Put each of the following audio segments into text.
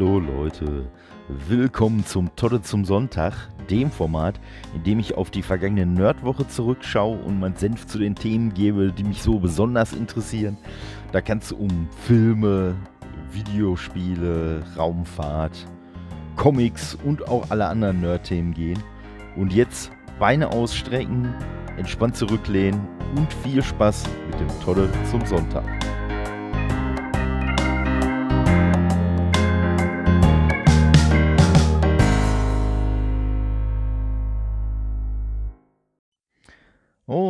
Hallo Leute, willkommen zum Todde zum Sonntag, dem Format, in dem ich auf die vergangene Nerdwoche zurückschaue und meinen Senf zu den Themen gebe, die mich so besonders interessieren. Da kann es um Filme, Videospiele, Raumfahrt, Comics und auch alle anderen Nerd-Themen gehen. Und jetzt Beine ausstrecken, entspannt zurücklehnen und viel Spaß mit dem Todde zum Sonntag.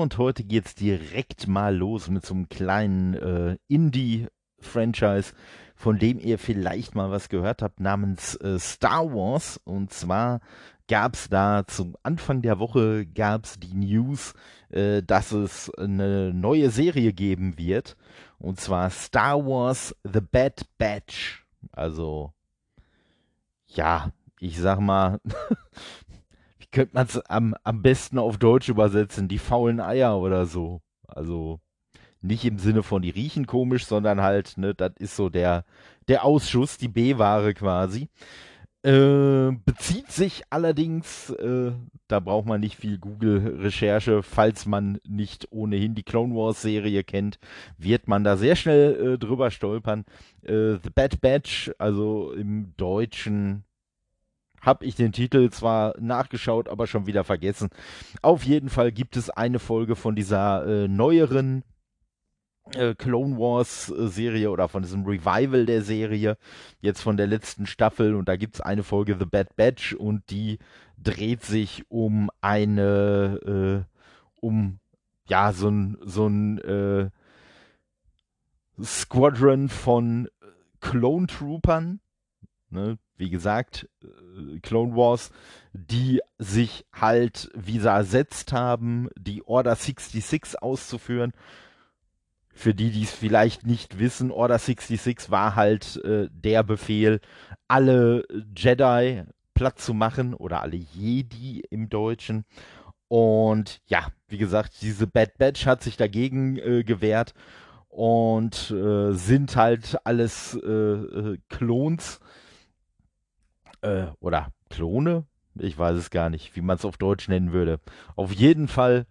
Und heute geht's direkt mal los mit so einem kleinen äh, Indie-Franchise, von dem ihr vielleicht mal was gehört habt, namens äh, Star Wars. Und zwar gab's da zum Anfang der Woche gab's die News, äh, dass es eine neue Serie geben wird. Und zwar Star Wars The Bad Batch. Also, ja, ich sag mal, könnte man es am, am besten auf Deutsch übersetzen, die faulen Eier oder so. Also nicht im Sinne von die riechen komisch, sondern halt, ne, das ist so der, der Ausschuss, die B-Ware quasi. Äh, bezieht sich allerdings, äh, da braucht man nicht viel Google-Recherche, falls man nicht ohnehin die Clone Wars-Serie kennt, wird man da sehr schnell äh, drüber stolpern. Äh, The Bad Batch, also im Deutschen habe ich den Titel zwar nachgeschaut, aber schon wieder vergessen. Auf jeden Fall gibt es eine Folge von dieser äh, neueren äh, Clone Wars äh, Serie oder von diesem Revival der Serie, jetzt von der letzten Staffel. Und da gibt es eine Folge The Bad Batch und die dreht sich um eine, äh, um ja, so ein, so ein Squadron von Clone Troopern. Ne? Wie gesagt, äh, Clone Wars, die sich halt wieder ersetzt haben, die Order 66 auszuführen. Für die, die es vielleicht nicht wissen, Order 66 war halt äh, der Befehl, alle Jedi platt zu machen oder alle Jedi im Deutschen. Und ja, wie gesagt, diese Bad Batch hat sich dagegen äh, gewehrt und äh, sind halt alles äh, äh Klons äh, oder Klone, ich weiß es gar nicht, wie man es auf Deutsch nennen würde. Auf jeden Fall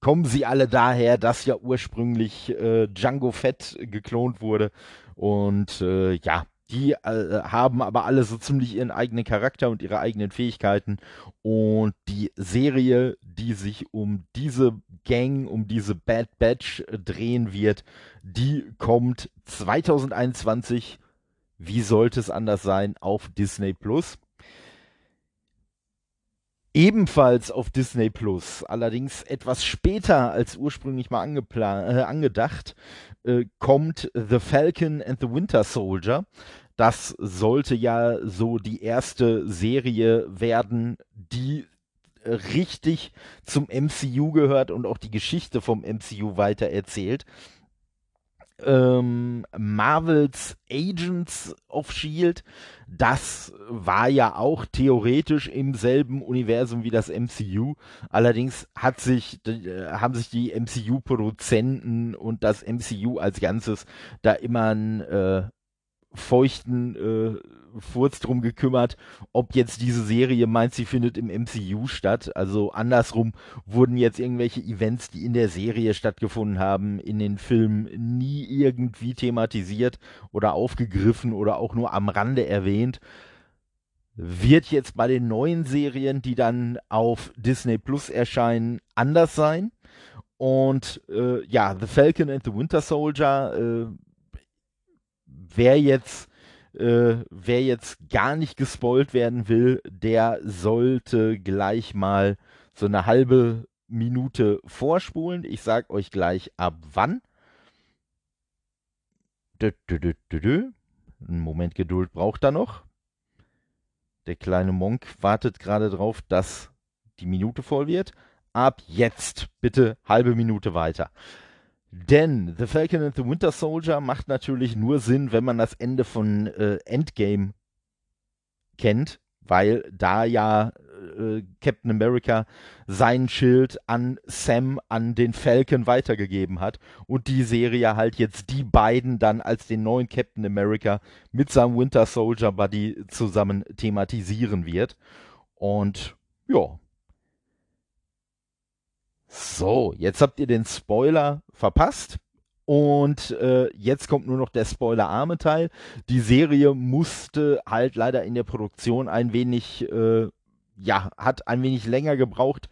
kommen sie alle daher, dass ja ursprünglich äh, Django Fett geklont wurde. Und äh, ja, die äh, haben aber alle so ziemlich ihren eigenen Charakter und ihre eigenen Fähigkeiten. Und die Serie, die sich um diese Gang, um diese Bad Batch drehen wird, die kommt 2021 wie sollte es anders sein, auf Disney Plus. Ebenfalls auf Disney Plus, allerdings etwas später als ursprünglich mal äh, angedacht, äh, kommt The Falcon and the Winter Soldier. Das sollte ja so die erste Serie werden, die äh, richtig zum MCU gehört und auch die Geschichte vom MCU weiter erzählt ähm, Marvels Agents of Shield, das war ja auch theoretisch im selben Universum wie das MCU. Allerdings hat sich, äh, haben sich die MCU-Produzenten und das MCU als Ganzes da immer einen äh, feuchten äh, Furz drum gekümmert, ob jetzt diese Serie meint, sie findet im MCU statt. Also andersrum wurden jetzt irgendwelche Events, die in der Serie stattgefunden haben, in den Filmen nie irgendwie thematisiert oder aufgegriffen oder auch nur am Rande erwähnt. Wird jetzt bei den neuen Serien, die dann auf Disney Plus erscheinen, anders sein. Und äh, ja, The Falcon and the Winter Soldier, äh, wer jetzt äh, wer jetzt gar nicht gespoilt werden will, der sollte gleich mal so eine halbe Minute vorspulen. Ich sag euch gleich ab wann. Dö, dö, dö, Ein Moment Geduld braucht er noch. Der kleine Monk wartet gerade drauf, dass die Minute voll wird. Ab jetzt bitte halbe Minute weiter. Denn The Falcon and the Winter Soldier macht natürlich nur Sinn, wenn man das Ende von äh, Endgame kennt, weil da ja äh, Captain America sein Schild an Sam, an den Falcon weitergegeben hat und die Serie halt jetzt die beiden dann als den neuen Captain America mit seinem Winter Soldier Buddy zusammen thematisieren wird. Und ja. So, jetzt habt ihr den Spoiler verpasst. Und äh, jetzt kommt nur noch der spoilerarme Teil. Die Serie musste halt leider in der Produktion ein wenig, äh, ja, hat ein wenig länger gebraucht,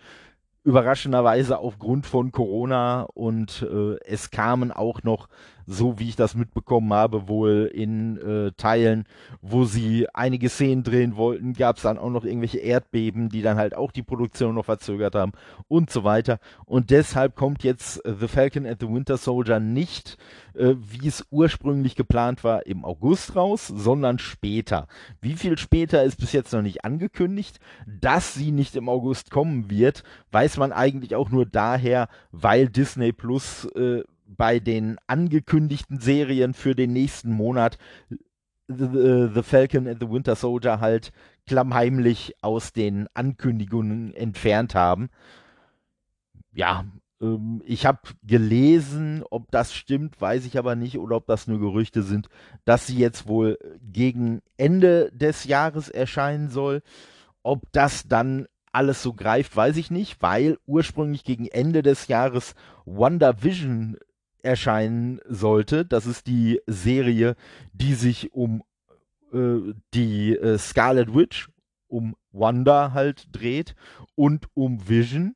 überraschenderweise aufgrund von Corona und äh, es kamen auch noch, so wie ich das mitbekommen habe, wohl in äh, Teilen, wo sie einige Szenen drehen wollten, gab es dann auch noch irgendwelche Erdbeben, die dann halt auch die Produktion noch verzögert haben und so weiter. Und deshalb kommt jetzt äh, The Falcon and the Winter Soldier nicht äh, wie es ursprünglich geplant war, im August raus, sondern später. Wie viel später ist bis jetzt noch nicht angekündigt. Dass sie nicht im August kommen wird, weiß man eigentlich auch nur daher, weil Disney Plus äh, bei den angekündigten Serien für den nächsten Monat The, äh, The, Falcon and the Winter Soldier halt klammheimlich aus den Ankündigungen entfernt haben. Ja, ähm, ich habe gelesen, ob das stimmt, weiß ich aber nicht, oder ob das nur Gerüchte sind, dass sie jetzt wohl gegen Ende des Jahres erscheinen soll. Ob das dann alles so greift, weiß ich nicht, weil ursprünglich gegen Ende des Jahres WandaVision erscheinen sollte. Das ist die Serie, die sich um äh, die äh, Scarlet Witch, um Wanda halt dreht und um Vision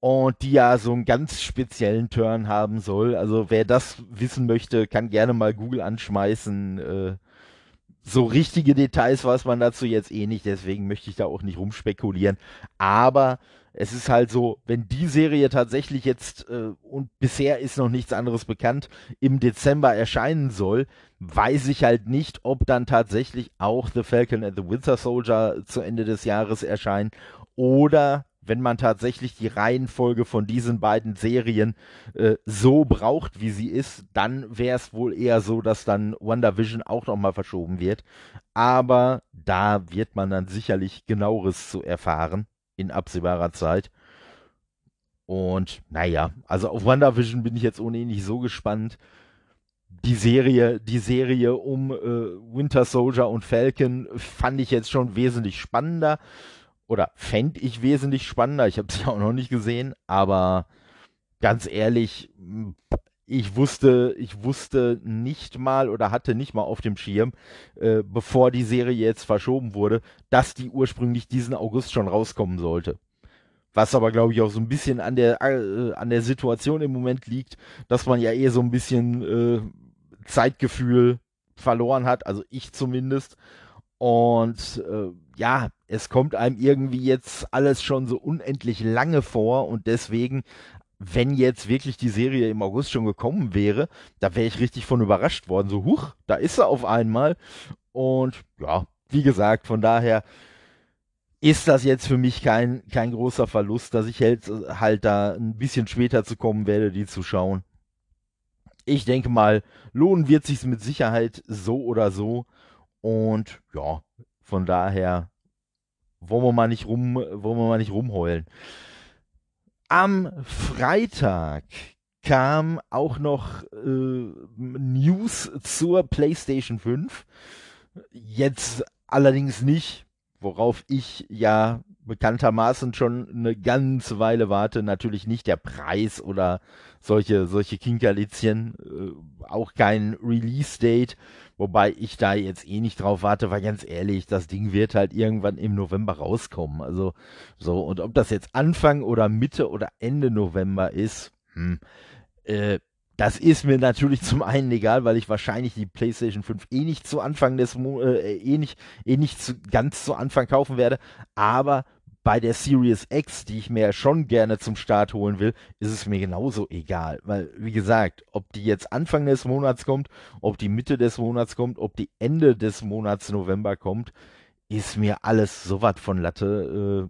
und die ja so einen ganz speziellen Turn haben soll. Also wer das wissen möchte, kann gerne mal Google anschmeißen. Äh, so richtige Details weiß man dazu jetzt eh nicht, deswegen möchte ich da auch nicht rumspekulieren. Aber es ist halt so, wenn die Serie tatsächlich jetzt, äh, und bisher ist noch nichts anderes bekannt, im Dezember erscheinen soll, weiß ich halt nicht, ob dann tatsächlich auch The Falcon and the Winter Soldier zu Ende des Jahres erscheinen oder wenn man tatsächlich die Reihenfolge von diesen beiden Serien äh, so braucht, wie sie ist, dann wäre es wohl eher so, dass dann WandaVision auch nochmal verschoben wird. Aber da wird man dann sicherlich genaueres zu erfahren in absehbarer Zeit. Und naja, also auf WandaVision bin ich jetzt ohnehin nicht so gespannt. Die Serie, die Serie um äh, Winter Soldier und Falcon fand ich jetzt schon wesentlich spannender oder fände ich wesentlich spannender. Ich habe ja auch noch nicht gesehen, aber ganz ehrlich, ich wusste, ich wusste nicht mal oder hatte nicht mal auf dem Schirm, äh, bevor die Serie jetzt verschoben wurde, dass die ursprünglich diesen August schon rauskommen sollte. Was aber, glaube ich, auch so ein bisschen an der, äh, an der Situation im Moment liegt, dass man ja eher so ein bisschen äh, Zeitgefühl verloren hat, also ich zumindest. Und äh, ja, es kommt einem irgendwie jetzt alles schon so unendlich lange vor und deswegen, wenn jetzt wirklich die Serie im August schon gekommen wäre, da wäre ich richtig von überrascht worden. So, huch, da ist sie auf einmal. Und ja, wie gesagt, von daher ist das jetzt für mich kein, kein großer Verlust, dass ich halt, halt da ein bisschen später zu kommen werde, die zu schauen. Ich denke mal, lohnen wird sich mit Sicherheit so oder so. Und ja, von daher wollen wir mal nicht rum, wollen wir mal nicht rumheulen. Am Freitag kam auch noch äh, News zur PlayStation 5. Jetzt allerdings nicht, worauf ich ja bekanntermaßen schon eine ganze Weile warte. Natürlich nicht der Preis oder solche, solche Kinkerlitzchen, äh, auch kein Release-Date, wobei ich da jetzt eh nicht drauf warte, weil ganz ehrlich, das Ding wird halt irgendwann im November rauskommen. Also so, und ob das jetzt Anfang oder Mitte oder Ende November ist, hm, äh, das ist mir natürlich zum einen egal, weil ich wahrscheinlich die PlayStation 5 eh nicht zu Anfang des Mo äh, eh nicht, eh nicht zu, ganz zu Anfang kaufen werde. Aber bei der Series X, die ich mir schon gerne zum Start holen will, ist es mir genauso egal. Weil, wie gesagt, ob die jetzt Anfang des Monats kommt, ob die Mitte des Monats kommt, ob die Ende des Monats November kommt, ist mir alles so was von Latte.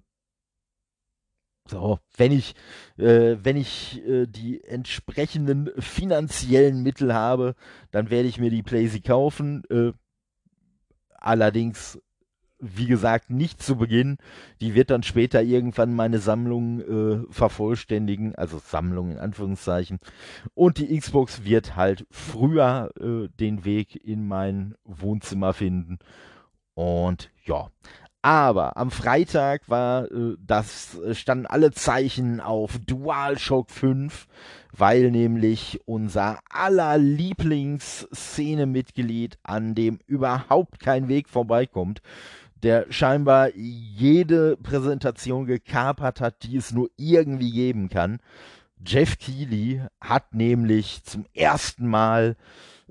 Äh, so, wenn ich, äh, wenn ich äh, die entsprechenden finanziellen Mittel habe, dann werde ich mir die Playsee kaufen. Allerdings wie gesagt, nicht zu Beginn. Die wird dann später irgendwann meine Sammlung äh, vervollständigen, also Sammlung in Anführungszeichen. Und die Xbox wird halt früher äh, den Weg in mein Wohnzimmer finden. Und ja, aber am Freitag war äh, das standen alle Zeichen auf DualShock 5, weil nämlich unser aller Lieblingsszene-Mitglied, an dem überhaupt kein Weg vorbeikommt, der scheinbar jede Präsentation gekapert hat, die es nur irgendwie geben kann. Jeff Keighley hat nämlich zum ersten Mal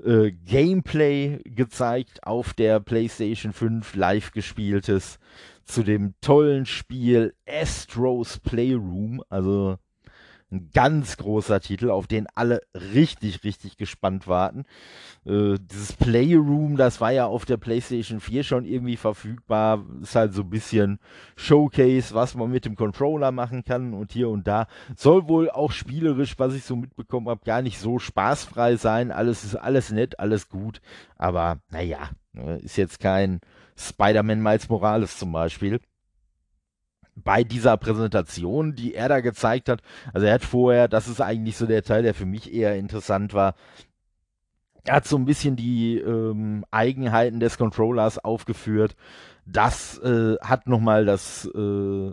äh, Gameplay gezeigt auf der PlayStation 5 live gespieltes zu dem tollen Spiel Astros Playroom. Also ein ganz großer Titel, auf den alle richtig, richtig gespannt warten. Äh, dieses Playroom, das war ja auf der PlayStation 4 schon irgendwie verfügbar. Ist halt so ein bisschen Showcase, was man mit dem Controller machen kann und hier und da. Soll wohl auch spielerisch, was ich so mitbekommen habe, gar nicht so spaßfrei sein. Alles ist alles nett, alles gut. Aber naja, ne, ist jetzt kein Spider-Man Miles Morales zum Beispiel bei dieser Präsentation, die er da gezeigt hat, also er hat vorher, das ist eigentlich so der Teil, der für mich eher interessant war, er hat so ein bisschen die ähm, Eigenheiten des Controllers aufgeführt. Das äh, hat nochmal das äh,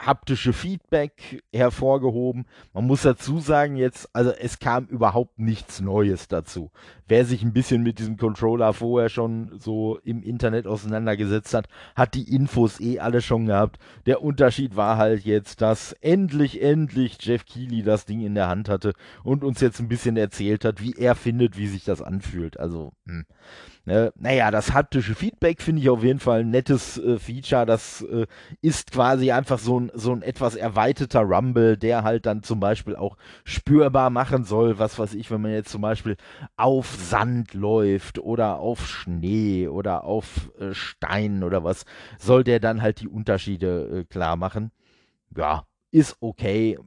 haptische Feedback hervorgehoben. Man muss dazu sagen jetzt, also es kam überhaupt nichts Neues dazu. Wer sich ein bisschen mit diesem Controller vorher schon so im Internet auseinandergesetzt hat, hat die Infos eh alle schon gehabt. Der Unterschied war halt jetzt, dass endlich, endlich Jeff Keighley das Ding in der Hand hatte und uns jetzt ein bisschen erzählt hat, wie er findet, wie sich das anfühlt. Also, hm. Ne? Naja, das haptische Feedback finde ich auf jeden Fall ein nettes äh, Feature. Das äh, ist quasi einfach so ein, so ein etwas erweiterter Rumble, der halt dann zum Beispiel auch spürbar machen soll, was weiß ich, wenn man jetzt zum Beispiel auf Sand läuft oder auf Schnee oder auf äh, Stein oder was, soll der dann halt die Unterschiede äh, klar machen. Ja, ist okay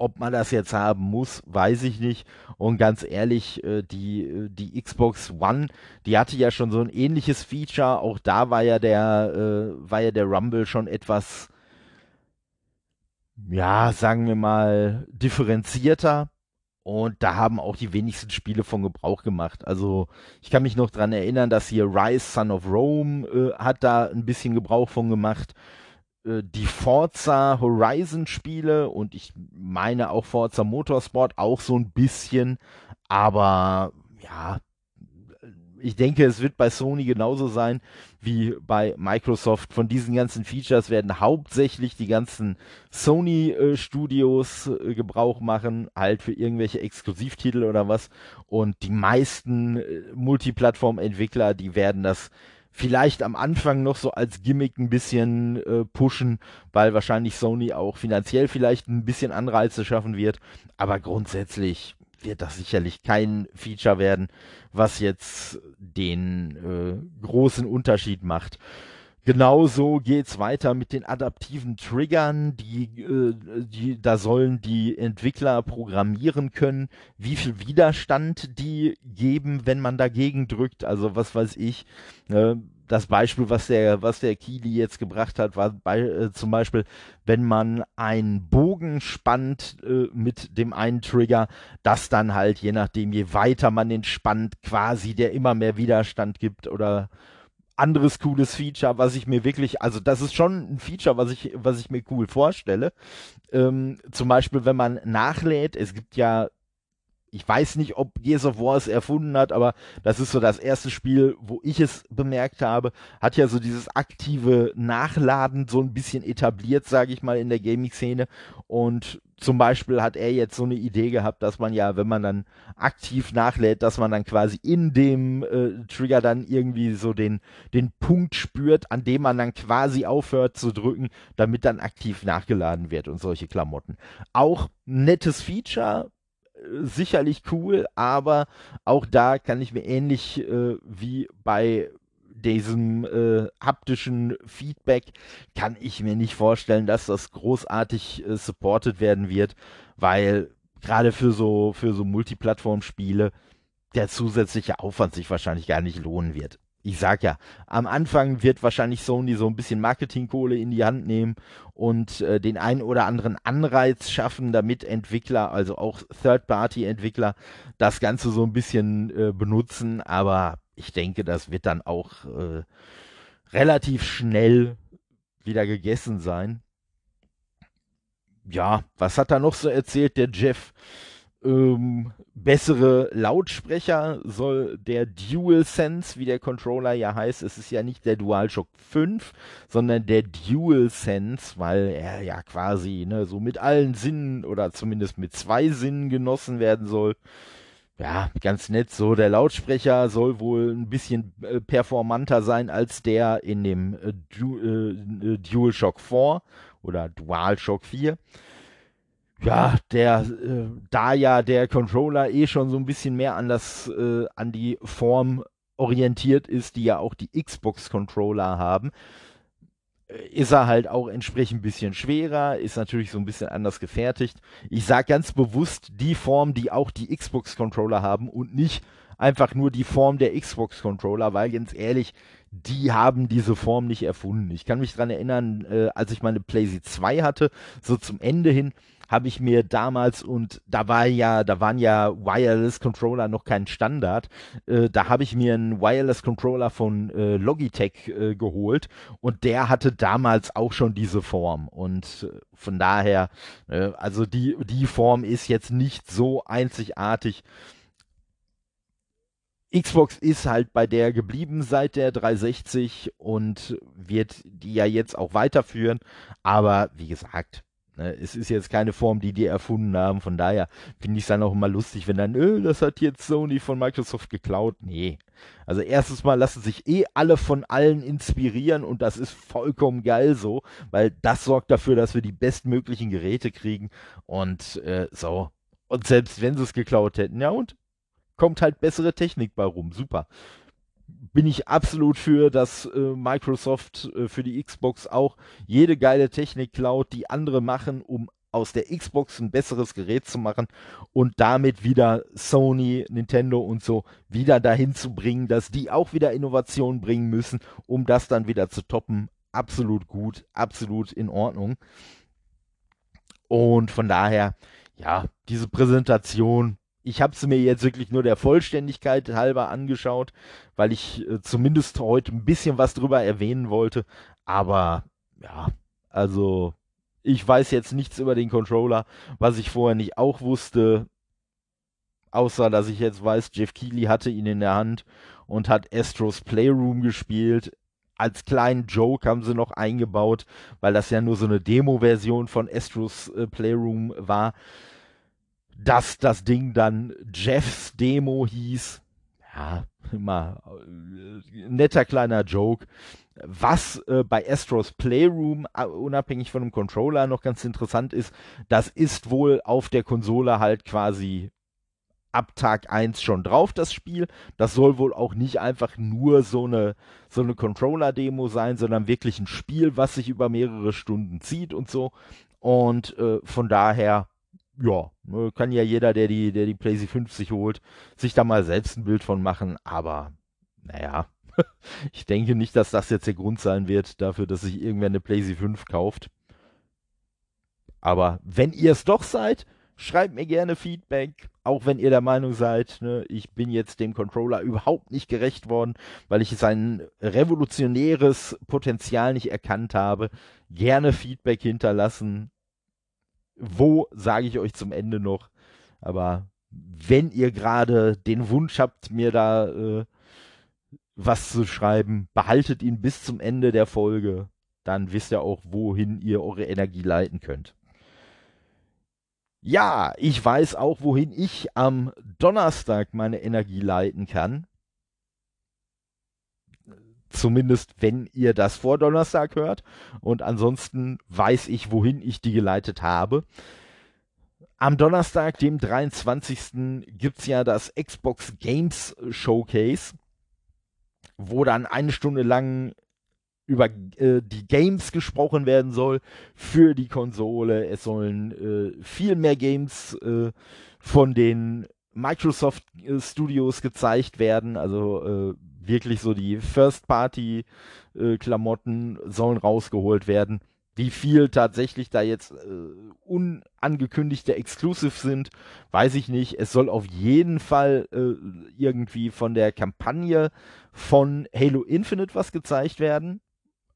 ob man das jetzt haben muss, weiß ich nicht. Und ganz ehrlich, äh, die, äh, die Xbox One, die hatte ja schon so ein ähnliches Feature. Auch da war ja der, äh, war ja der Rumble schon etwas, ja, sagen wir mal, differenzierter. Und da haben auch die wenigsten Spiele von Gebrauch gemacht. Also ich kann mich noch dran erinnern, dass hier Rise Son of Rome äh, hat da ein bisschen Gebrauch von gemacht. Äh, die Forza Horizon Spiele und ich meine auch Forza Motorsport auch so ein bisschen, aber ja, ich denke, es wird bei Sony genauso sein wie bei Microsoft. Von diesen ganzen Features werden hauptsächlich die ganzen Sony-Studios äh, Gebrauch machen, halt für irgendwelche Exklusivtitel oder was. Und die meisten äh, Multiplattform-Entwickler, die werden das vielleicht am Anfang noch so als Gimmick ein bisschen äh, pushen, weil wahrscheinlich Sony auch finanziell vielleicht ein bisschen Anreize schaffen wird. Aber grundsätzlich wird das sicherlich kein Feature werden, was jetzt den äh, großen Unterschied macht. Genauso geht's weiter mit den adaptiven Triggern, die, äh, die, da sollen die Entwickler programmieren können, wie viel Widerstand die geben, wenn man dagegen drückt. Also was weiß ich. Äh, das Beispiel, was der, was der Kili jetzt gebracht hat, war bei, äh, zum Beispiel, wenn man einen Bogen spannt äh, mit dem einen Trigger, dass dann halt, je nachdem, je weiter man den spannt, quasi der immer mehr Widerstand gibt oder anderes cooles Feature, was ich mir wirklich, also das ist schon ein Feature, was ich, was ich mir cool vorstelle. Ähm, zum Beispiel, wenn man nachlädt, es gibt ja ich weiß nicht, ob Gears of War es erfunden hat, aber das ist so das erste Spiel, wo ich es bemerkt habe, hat ja so dieses aktive Nachladen so ein bisschen etabliert, sage ich mal, in der Gaming-Szene. Und zum Beispiel hat er jetzt so eine Idee gehabt, dass man ja, wenn man dann aktiv nachlädt, dass man dann quasi in dem äh, Trigger dann irgendwie so den, den Punkt spürt, an dem man dann quasi aufhört zu drücken, damit dann aktiv nachgeladen wird und solche Klamotten. Auch nettes Feature, sicherlich cool, aber auch da kann ich mir ähnlich äh, wie bei diesem äh, haptischen Feedback kann ich mir nicht vorstellen, dass das großartig äh, supported werden wird, weil gerade für so für so Multiplattform-Spiele der zusätzliche Aufwand sich wahrscheinlich gar nicht lohnen wird. Ich sag ja, am Anfang wird wahrscheinlich Sony so ein bisschen Marketingkohle in die Hand nehmen und äh, den einen oder anderen Anreiz schaffen, damit Entwickler, also auch Third-Party-Entwickler, das Ganze so ein bisschen äh, benutzen. Aber ich denke, das wird dann auch äh, relativ schnell wieder gegessen sein. Ja, was hat er noch so erzählt, der Jeff? Ähm, bessere Lautsprecher soll der DualSense, wie der Controller ja heißt, es ist ja nicht der DualShock 5, sondern der DualSense, weil er ja quasi ne, so mit allen Sinnen oder zumindest mit zwei Sinnen genossen werden soll. Ja, ganz nett so. Der Lautsprecher soll wohl ein bisschen äh, performanter sein als der in dem äh, du äh, DualShock 4 oder DualShock 4 ja, der, äh, da ja der Controller eh schon so ein bisschen mehr an das, äh, an die Form orientiert ist, die ja auch die Xbox-Controller haben, äh, ist er halt auch entsprechend ein bisschen schwerer, ist natürlich so ein bisschen anders gefertigt. Ich sage ganz bewusst die Form, die auch die Xbox-Controller haben und nicht einfach nur die Form der Xbox-Controller, weil ganz ehrlich, die haben diese Form nicht erfunden. Ich kann mich daran erinnern, äh, als ich meine PlayStation 2 hatte, so zum Ende hin, habe ich mir damals und da war ja, da waren ja Wireless Controller noch kein Standard. Äh, da habe ich mir einen Wireless Controller von äh, Logitech äh, geholt und der hatte damals auch schon diese Form und äh, von daher, äh, also die die Form ist jetzt nicht so einzigartig. Xbox ist halt bei der geblieben seit der 360 und wird die ja jetzt auch weiterführen. Aber wie gesagt, es ist jetzt keine Form, die die erfunden haben. Von daher finde ich es dann auch immer lustig, wenn dann, öh, das hat jetzt Sony von Microsoft geklaut. Nee. Also erstens mal lassen sich eh alle von allen inspirieren und das ist vollkommen geil so, weil das sorgt dafür, dass wir die bestmöglichen Geräte kriegen und äh, so. Und selbst wenn sie es geklaut hätten, ja und? Kommt halt bessere Technik bei rum. Super bin ich absolut für, dass äh, Microsoft äh, für die Xbox auch jede geile Technik klaut, die andere machen, um aus der Xbox ein besseres Gerät zu machen und damit wieder Sony, Nintendo und so wieder dahin zu bringen, dass die auch wieder Innovationen bringen müssen, um das dann wieder zu toppen. Absolut gut, absolut in Ordnung. Und von daher, ja, diese Präsentation ich habe es mir jetzt wirklich nur der Vollständigkeit halber angeschaut, weil ich äh, zumindest heute ein bisschen was drüber erwähnen wollte. Aber ja, also ich weiß jetzt nichts über den Controller, was ich vorher nicht auch wusste. Außer, dass ich jetzt weiß, Jeff Keighley hatte ihn in der Hand und hat Astros Playroom gespielt. Als kleinen Joke haben sie noch eingebaut, weil das ja nur so eine Demo-Version von Astros äh, Playroom war dass das Ding dann Jeffs Demo hieß. Ja, immer äh, netter kleiner Joke. Was äh, bei Astros Playroom, uh, unabhängig von dem Controller, noch ganz interessant ist, das ist wohl auf der Konsole halt quasi ab Tag 1 schon drauf, das Spiel. Das soll wohl auch nicht einfach nur so eine, so eine Controller-Demo sein, sondern wirklich ein Spiel, was sich über mehrere Stunden zieht und so. Und äh, von daher ja, ne, kann ja jeder, der die, der die PlayStation 50 holt, sich da mal selbst ein Bild von machen. Aber naja, ich denke nicht, dass das jetzt der Grund sein wird dafür, dass sich irgendwer eine PlayStation 5 kauft. Aber wenn ihr es doch seid, schreibt mir gerne Feedback, auch wenn ihr der Meinung seid, ne, ich bin jetzt dem Controller überhaupt nicht gerecht worden, weil ich sein revolutionäres Potenzial nicht erkannt habe. Gerne Feedback hinterlassen wo, sage ich euch zum Ende noch. Aber wenn ihr gerade den Wunsch habt, mir da äh, was zu schreiben, behaltet ihn bis zum Ende der Folge. Dann wisst ihr auch, wohin ihr eure Energie leiten könnt. Ja, ich weiß auch, wohin ich am Donnerstag meine Energie leiten kann. Zumindest wenn ihr das vor Donnerstag hört. Und ansonsten weiß ich, wohin ich die geleitet habe. Am Donnerstag, dem 23. gibt es ja das Xbox Games Showcase, wo dann eine Stunde lang über äh, die Games gesprochen werden soll für die Konsole. Es sollen äh, viel mehr Games äh, von den Microsoft äh, Studios gezeigt werden, also äh, wirklich so die First-Party-Klamotten sollen rausgeholt werden. Wie viel tatsächlich da jetzt äh, unangekündigte Exclusive sind, weiß ich nicht. Es soll auf jeden Fall äh, irgendwie von der Kampagne von Halo Infinite was gezeigt werden,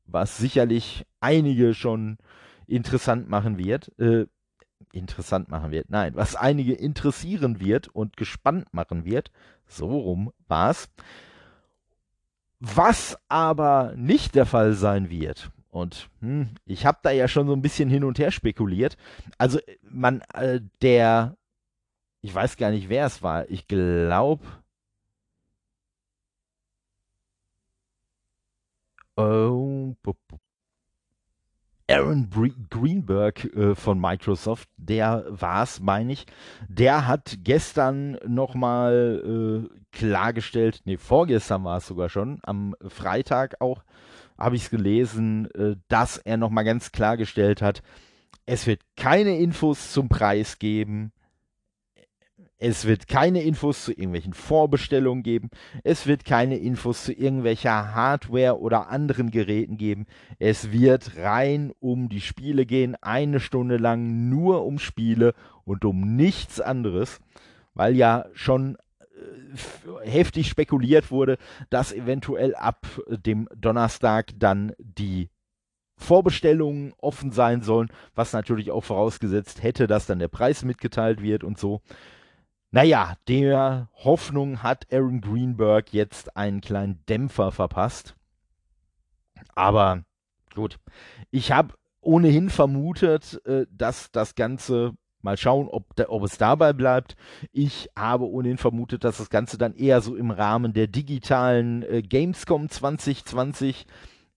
was sicherlich einige schon interessant machen wird. Äh, interessant machen wird. Nein, was einige interessieren wird und gespannt machen wird. So rum war's. Was aber nicht der Fall sein wird, und hm, ich habe da ja schon so ein bisschen hin und her spekuliert. Also man, äh, der, ich weiß gar nicht, wer es war. Ich glaube, oh, Aaron Greenberg äh, von Microsoft, der war es, meine ich, der hat gestern nochmal äh, klargestellt, nee, vorgestern war es sogar schon, am Freitag auch, habe ich es gelesen, äh, dass er nochmal ganz klargestellt hat, es wird keine Infos zum Preis geben. Es wird keine Infos zu irgendwelchen Vorbestellungen geben. Es wird keine Infos zu irgendwelcher Hardware oder anderen Geräten geben. Es wird rein um die Spiele gehen. Eine Stunde lang nur um Spiele und um nichts anderes. Weil ja schon heftig spekuliert wurde, dass eventuell ab dem Donnerstag dann die Vorbestellungen offen sein sollen, was natürlich auch vorausgesetzt hätte, dass dann der Preis mitgeteilt wird und so. Naja, der Hoffnung hat Aaron Greenberg jetzt einen kleinen Dämpfer verpasst. Aber gut, ich habe ohnehin vermutet, äh, dass das Ganze Mal schauen, ob, da, ob es dabei bleibt. Ich habe ohnehin vermutet, dass das Ganze dann eher so im Rahmen der digitalen äh, Gamescom 2020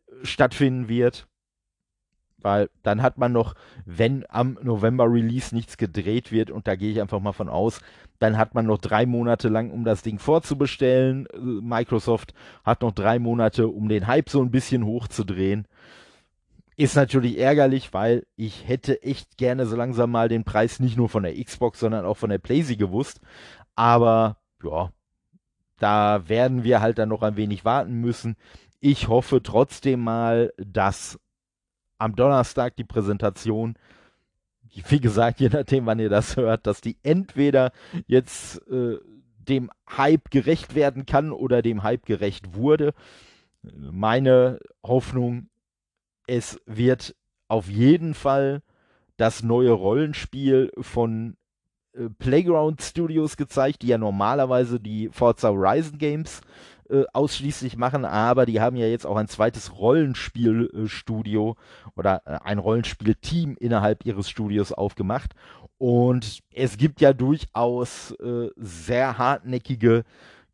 äh, stattfinden wird. Weil dann hat man noch, wenn am November Release nichts gedreht wird, und da gehe ich einfach mal von aus, dann hat man noch drei Monate lang, um das Ding vorzubestellen. Äh, Microsoft hat noch drei Monate, um den Hype so ein bisschen hochzudrehen. Ist natürlich ärgerlich, weil ich hätte echt gerne so langsam mal den Preis nicht nur von der Xbox, sondern auch von der PlayStation gewusst. Aber ja, da werden wir halt dann noch ein wenig warten müssen. Ich hoffe trotzdem mal, dass am Donnerstag die Präsentation, wie gesagt, je nachdem, wann ihr das hört, dass die entweder jetzt äh, dem Hype gerecht werden kann oder dem Hype gerecht wurde. Meine Hoffnung es wird auf jeden Fall das neue Rollenspiel von äh, Playground Studios gezeigt, die ja normalerweise die Forza Horizon Games äh, ausschließlich machen, aber die haben ja jetzt auch ein zweites Rollenspielstudio äh, oder äh, ein Rollenspielteam innerhalb ihres Studios aufgemacht. Und es gibt ja durchaus äh, sehr hartnäckige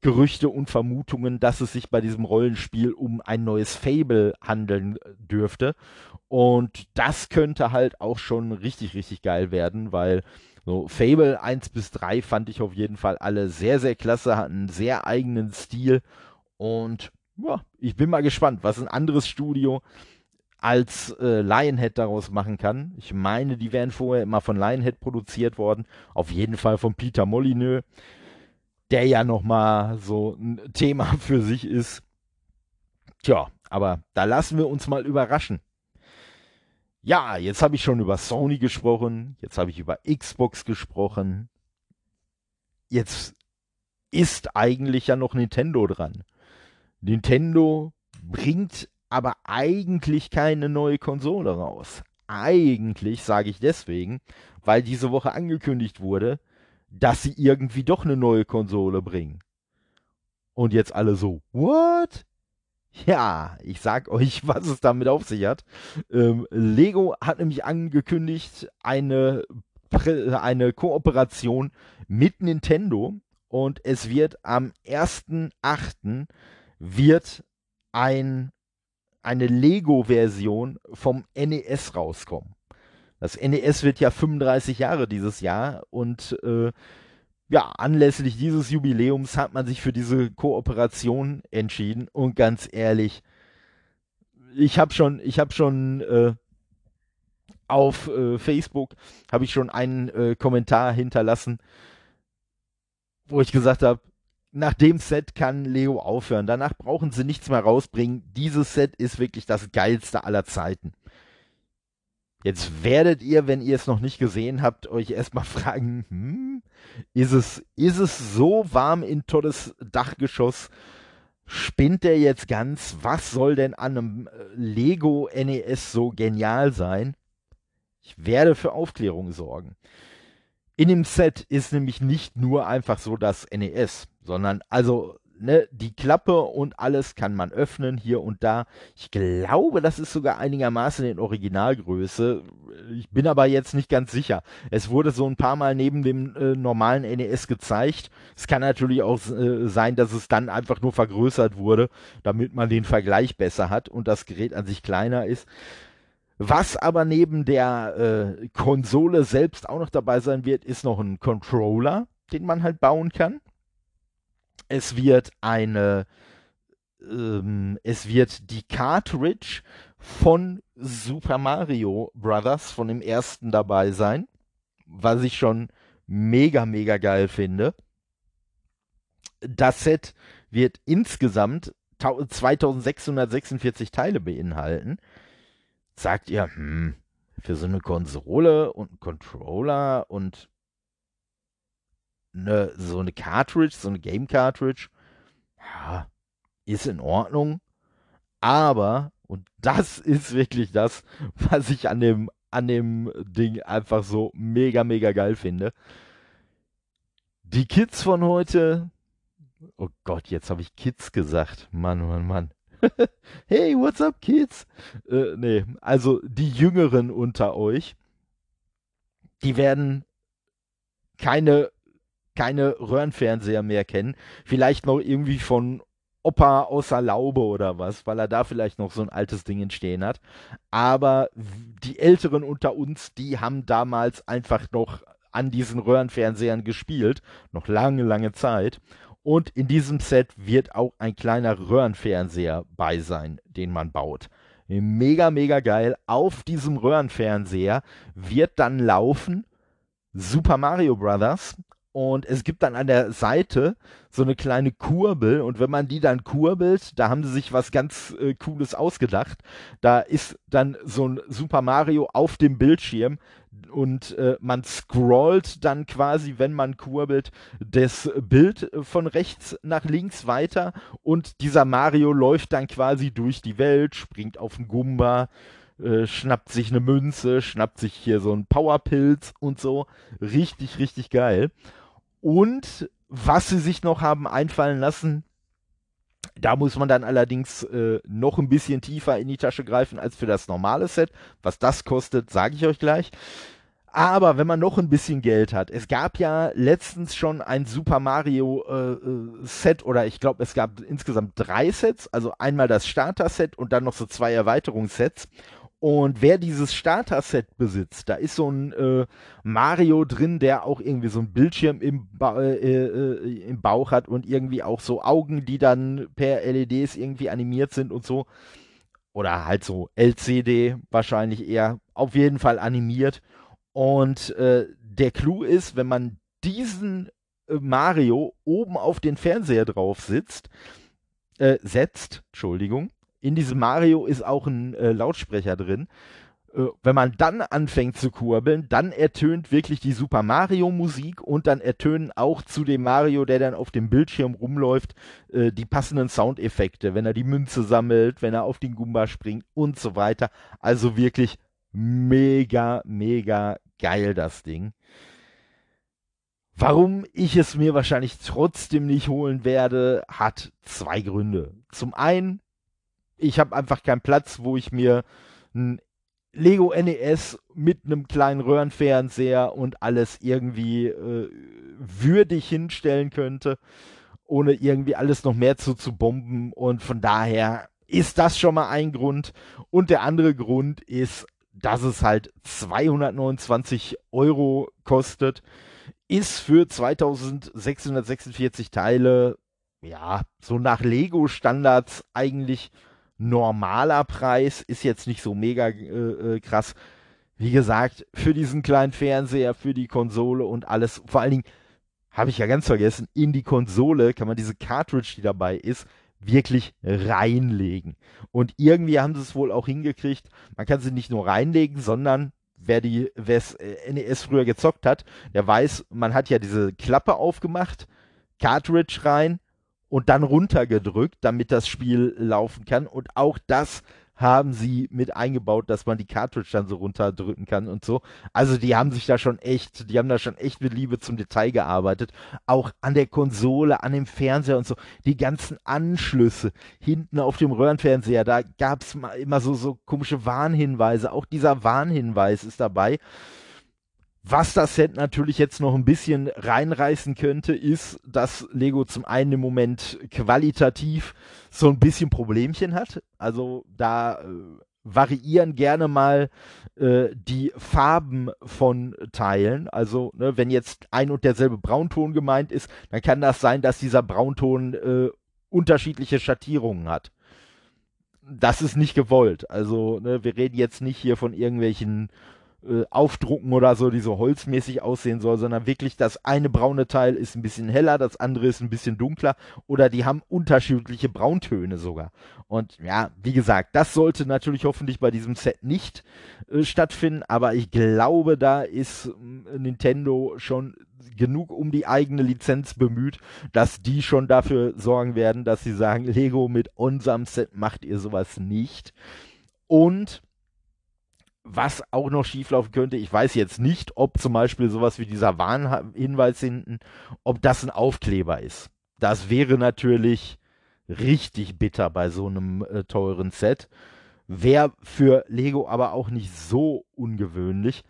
Gerüchte und Vermutungen, dass es sich bei diesem Rollenspiel um ein neues Fable handeln äh, dürfte. Und das könnte halt auch schon richtig, richtig geil werden, weil so Fable 1 bis 3 fand ich auf jeden Fall alle sehr, sehr klasse, hatten einen sehr eigenen Stil. Und ja, ich bin mal gespannt, was ein anderes Studio als äh, Lionhead daraus machen kann. Ich meine, die wären vorher immer von Lionhead produziert worden. Auf jeden Fall von Peter Molyneux der ja nochmal so ein Thema für sich ist. Tja, aber da lassen wir uns mal überraschen. Ja, jetzt habe ich schon über Sony gesprochen, jetzt habe ich über Xbox gesprochen. Jetzt ist eigentlich ja noch Nintendo dran. Nintendo bringt aber eigentlich keine neue Konsole raus. Eigentlich sage ich deswegen, weil diese Woche angekündigt wurde, dass sie irgendwie doch eine neue Konsole bringen. Und jetzt alle so, what? Ja, ich sag euch, was es damit auf sich hat. Ähm, Lego hat nämlich angekündigt, eine, eine Kooperation mit Nintendo und es wird am 1.8. wird ein, eine Lego-Version vom NES rauskommen. Das NES wird ja 35 Jahre dieses Jahr und äh, ja, anlässlich dieses Jubiläums hat man sich für diese Kooperation entschieden und ganz ehrlich, ich habe schon, ich habe schon äh, auf äh, Facebook habe ich schon einen äh, Kommentar hinterlassen, wo ich gesagt habe, nach dem Set kann Leo aufhören. Danach brauchen sie nichts mehr rausbringen. Dieses Set ist wirklich das geilste aller Zeiten. Jetzt werdet ihr, wenn ihr es noch nicht gesehen habt, euch erstmal fragen, hm, ist es, ist es so warm in Toddes Dachgeschoss? Spinnt der jetzt ganz? Was soll denn an einem äh, Lego NES so genial sein? Ich werde für Aufklärung sorgen. In dem Set ist nämlich nicht nur einfach so das NES, sondern also ne, die Klappe und alles kann man öffnen hier und da. Ich glaube, das ist sogar einigermaßen in Originalgröße. Ich bin aber jetzt nicht ganz sicher. Es wurde so ein paar Mal neben dem äh, normalen NES gezeigt. Es kann natürlich auch äh, sein, dass es dann einfach nur vergrößert wurde, damit man den Vergleich besser hat und das Gerät an sich kleiner ist. Was aber neben der äh, Konsole selbst auch noch dabei sein wird, ist noch ein Controller, den man halt bauen kann. Es wird eine, ähm, es wird die Cartridge von Super Mario Brothers, von dem ersten dabei sein, was ich schon mega, mega geil finde. Das Set wird insgesamt 2646 Teile beinhalten. Sagt ihr, hm, für so eine Konsole und einen Controller und eine, so eine Cartridge, so eine Game Cartridge, ja, ist in Ordnung. Aber, und das ist wirklich das, was ich an dem, an dem Ding einfach so mega, mega geil finde. Die Kids von heute, oh Gott, jetzt habe ich Kids gesagt. Mann, Mann, Mann. hey, what's up, Kids? Äh, nee, also die Jüngeren unter euch, die werden keine keine Röhrenfernseher mehr kennen. Vielleicht noch irgendwie von Opa außer Laube oder was, weil er da vielleicht noch so ein altes Ding entstehen hat. Aber die Älteren unter uns, die haben damals einfach noch an diesen Röhrenfernsehern gespielt. Noch lange, lange Zeit. Und in diesem Set wird auch ein kleiner Röhrenfernseher bei sein, den man baut. Mega, mega geil. Auf diesem Röhrenfernseher wird dann laufen Super Mario Bros. Und es gibt dann an der Seite so eine kleine Kurbel und wenn man die dann kurbelt, da haben sie sich was ganz äh, Cooles ausgedacht. Da ist dann so ein Super Mario auf dem Bildschirm und äh, man scrollt dann quasi, wenn man kurbelt, das Bild von rechts nach links weiter und dieser Mario läuft dann quasi durch die Welt, springt auf den Gumba, äh, schnappt sich eine Münze, schnappt sich hier so einen Powerpilz und so. Richtig, richtig geil. Und was sie sich noch haben einfallen lassen, da muss man dann allerdings äh, noch ein bisschen tiefer in die Tasche greifen als für das normale Set. Was das kostet, sage ich euch gleich. Aber wenn man noch ein bisschen Geld hat, es gab ja letztens schon ein Super Mario äh, äh Set oder ich glaube, es gab insgesamt drei Sets, also einmal das Starter-Set und dann noch so zwei Erweiterungssets. Und wer dieses Starter-Set besitzt, da ist so ein äh, Mario drin, der auch irgendwie so ein Bildschirm im, ba äh, äh, im Bauch hat und irgendwie auch so Augen, die dann per LEDs irgendwie animiert sind und so. Oder halt so LCD wahrscheinlich eher. Auf jeden Fall animiert. Und äh, der Clou ist, wenn man diesen äh, Mario oben auf den Fernseher drauf sitzt, äh, setzt, Entschuldigung, in diesem Mario ist auch ein äh, Lautsprecher drin. Äh, wenn man dann anfängt zu kurbeln, dann ertönt wirklich die Super Mario Musik und dann ertönen auch zu dem Mario, der dann auf dem Bildschirm rumläuft, äh, die passenden Soundeffekte, wenn er die Münze sammelt, wenn er auf den Goomba springt und so weiter. Also wirklich mega, mega geil das Ding. Warum ich es mir wahrscheinlich trotzdem nicht holen werde, hat zwei Gründe. Zum einen ich habe einfach keinen Platz, wo ich mir ein Lego NES mit einem kleinen Röhrenfernseher und alles irgendwie äh, würdig hinstellen könnte, ohne irgendwie alles noch mehr zu, zu bomben. Und von daher ist das schon mal ein Grund. Und der andere Grund ist, dass es halt 229 Euro kostet. Ist für 2646 Teile, ja, so nach Lego-Standards eigentlich normaler Preis, ist jetzt nicht so mega äh, äh, krass. Wie gesagt, für diesen kleinen Fernseher, für die Konsole und alles, vor allen Dingen habe ich ja ganz vergessen, in die Konsole kann man diese Cartridge, die dabei ist, wirklich reinlegen. Und irgendwie haben sie es wohl auch hingekriegt. Man kann sie nicht nur reinlegen, sondern wer die NES äh, früher gezockt hat, der weiß, man hat ja diese Klappe aufgemacht, Cartridge rein und dann runtergedrückt, damit das Spiel laufen kann. Und auch das haben sie mit eingebaut, dass man die Cartridge dann so runterdrücken kann und so. Also die haben sich da schon echt, die haben da schon echt mit Liebe zum Detail gearbeitet. Auch an der Konsole, an dem Fernseher und so. Die ganzen Anschlüsse hinten auf dem Röhrenfernseher, da gab es immer so, so komische Warnhinweise. Auch dieser Warnhinweis ist dabei. Was das Set natürlich jetzt noch ein bisschen reinreißen könnte, ist, dass Lego zum einen im Moment qualitativ so ein bisschen Problemchen hat. Also da äh, variieren gerne mal äh, die Farben von Teilen. Also ne, wenn jetzt ein und derselbe Braunton gemeint ist, dann kann das sein, dass dieser Braunton äh, unterschiedliche Schattierungen hat. Das ist nicht gewollt. Also ne, wir reden jetzt nicht hier von irgendwelchen äh, aufdrucken oder so, die so holzmäßig aussehen soll, sondern wirklich das eine braune Teil ist ein bisschen heller, das andere ist ein bisschen dunkler oder die haben unterschiedliche Brauntöne sogar. Und ja, wie gesagt, das sollte natürlich hoffentlich bei diesem Set nicht äh, stattfinden, aber ich glaube, da ist äh, Nintendo schon genug um die eigene Lizenz bemüht, dass die schon dafür sorgen werden, dass sie sagen, Lego mit unserem Set macht ihr sowas nicht. Und was auch noch schieflaufen könnte, ich weiß jetzt nicht, ob zum Beispiel sowas wie dieser Warnhinweis hinten, ob das ein Aufkleber ist. Das wäre natürlich richtig bitter bei so einem äh, teuren Set. Wäre für Lego aber auch nicht so ungewöhnlich.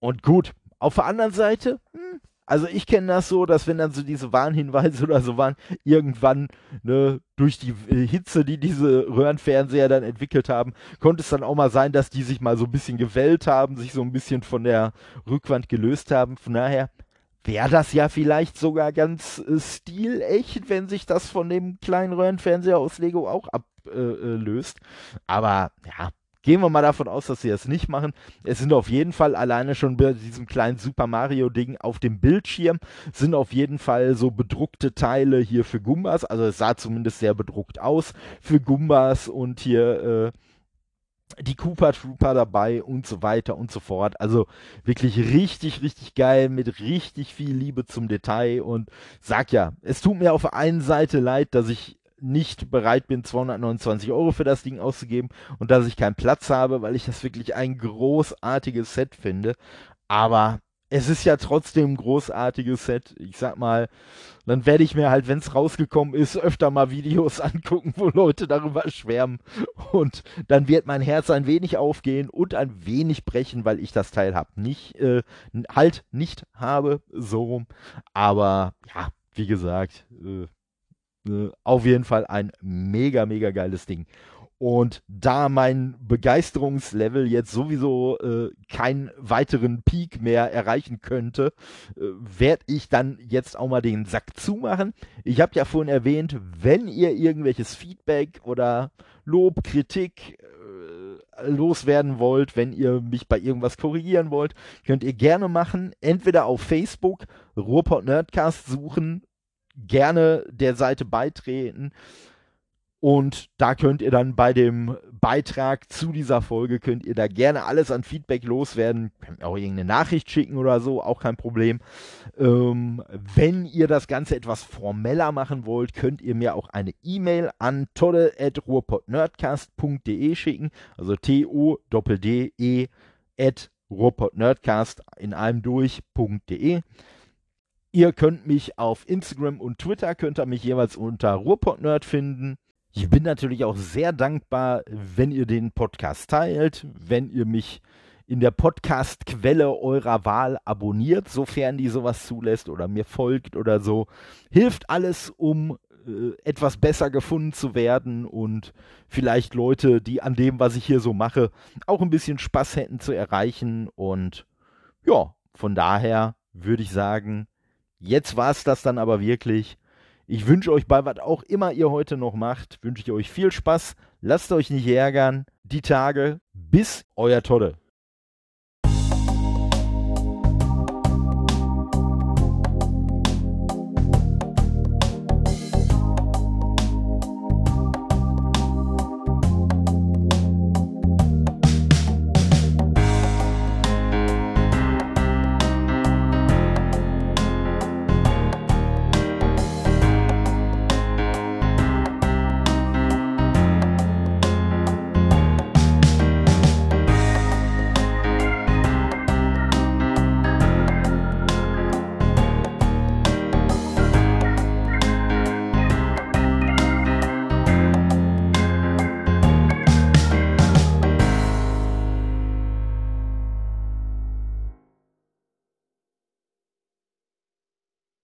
Und gut, auf der anderen Seite, hm, also ich kenne das so, dass wenn dann so diese Warnhinweise oder so waren, irgendwann ne, durch die äh, Hitze, die diese Röhrenfernseher dann entwickelt haben, konnte es dann auch mal sein, dass die sich mal so ein bisschen gewellt haben, sich so ein bisschen von der Rückwand gelöst haben. Von daher wäre das ja vielleicht sogar ganz äh, stilecht, wenn sich das von dem kleinen Röhrenfernseher aus Lego auch ablöst. Äh, Aber ja, Gehen wir mal davon aus, dass sie das nicht machen. Es sind auf jeden Fall alleine schon bei diesem kleinen Super Mario Ding auf dem Bildschirm sind auf jeden Fall so bedruckte Teile hier für Gumbas. Also es sah zumindest sehr bedruckt aus für Gumbas und hier äh, die Cooper Trooper dabei und so weiter und so fort. Also wirklich richtig, richtig geil mit richtig viel Liebe zum Detail und sag ja, es tut mir auf der einen Seite leid, dass ich nicht bereit bin, 229 Euro für das Ding auszugeben und dass ich keinen Platz habe, weil ich das wirklich ein großartiges Set finde. Aber es ist ja trotzdem ein großartiges Set. Ich sag mal, dann werde ich mir halt, wenn es rausgekommen ist, öfter mal Videos angucken, wo Leute darüber schwärmen. Und dann wird mein Herz ein wenig aufgehen und ein wenig brechen, weil ich das Teil hab nicht, äh, halt nicht habe, so rum. Aber ja, wie gesagt, äh, auf jeden Fall ein mega, mega geiles Ding. Und da mein Begeisterungslevel jetzt sowieso äh, keinen weiteren Peak mehr erreichen könnte, äh, werde ich dann jetzt auch mal den Sack zumachen. Ich habe ja vorhin erwähnt, wenn ihr irgendwelches Feedback oder Lob, Kritik äh, loswerden wollt, wenn ihr mich bei irgendwas korrigieren wollt, könnt ihr gerne machen. Entweder auf Facebook Ruhrpott Nerdcast suchen gerne der Seite beitreten. Und da könnt ihr dann bei dem Beitrag zu dieser Folge, könnt ihr da gerne alles an Feedback loswerden. Könnt auch irgendeine Nachricht schicken oder so, auch kein Problem. Ähm, wenn ihr das Ganze etwas formeller machen wollt, könnt ihr mir auch eine E-Mail an todde.ruhrpodnerdcast.de schicken. Also T-O-D-D-E at in einem durch.de. Ihr könnt mich auf Instagram und Twitter, könnt ihr mich jeweils unter Ruhrpott-Nerd finden. Ich bin natürlich auch sehr dankbar, wenn ihr den Podcast teilt, wenn ihr mich in der Podcast-Quelle eurer Wahl abonniert, sofern die sowas zulässt oder mir folgt oder so. Hilft alles, um äh, etwas besser gefunden zu werden und vielleicht Leute, die an dem, was ich hier so mache, auch ein bisschen Spaß hätten zu erreichen. Und ja, von daher würde ich sagen, Jetzt war es das dann aber wirklich. Ich wünsche euch bei was auch immer ihr heute noch macht, wünsche ich euch viel Spaß. Lasst euch nicht ärgern. Die Tage. Bis euer Todde.